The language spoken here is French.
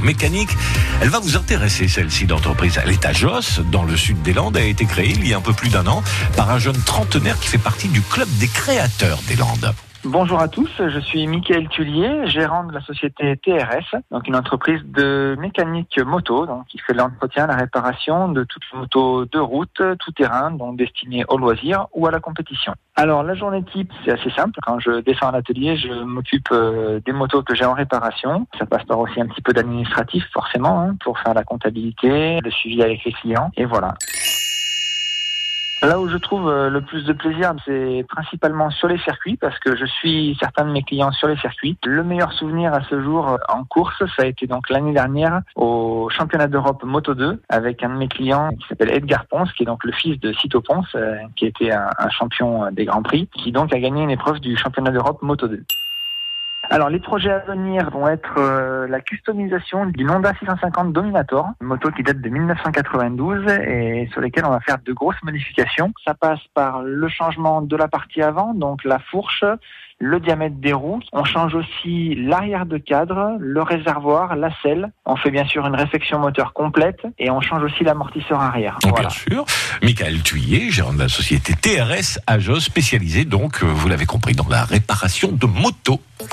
mécanique. Elle va vous intéresser, celle-ci d'entreprise. Elle est à Josse, dans le sud des Landes. A été créée il y a un peu plus d'un an par un jeune trentenaire qui fait partie du club des créateurs des Landes. Bonjour à tous, je suis Michael Tullier, gérant de la société TRS, donc une entreprise de mécanique moto, donc qui fait l'entretien, la réparation de toutes les motos de route, tout terrain, donc destinées au loisir ou à la compétition. Alors la journée type, c'est assez simple. Quand je descends à l'atelier, je m'occupe euh, des motos que j'ai en réparation. Ça passe par aussi un petit peu d'administratif forcément hein, pour faire la comptabilité, le suivi avec les clients, et voilà. Là où je trouve euh, le plus de plaisir, c'est principalement sur les circuits, parce que je suis certains de mes clients sur les circuits. Le meilleur souvenir à ce jour euh, en course, ça a été donc l'année dernière au championnat d'Europe Moto 2, avec un de mes clients qui s'appelle Edgar Ponce, qui est donc le fils de Cito Ponce, euh, qui était un, un champion des Grands Prix, qui donc a gagné une épreuve du championnat d'Europe Moto 2. Alors les projets à venir vont être euh, la customisation d'une Honda 650 Dominator, une moto qui date de 1992 et sur lesquelles on va faire de grosses modifications. Ça passe par le changement de la partie avant, donc la fourche, le diamètre des roues. On change aussi l'arrière de cadre, le réservoir, la selle. On fait bien sûr une réfection moteur complète et on change aussi l'amortisseur arrière. Bien sûr. Michael Thuillier, gérant de la société TRS à Josse, spécialisée donc, euh, vous l'avez compris, dans la réparation de motos.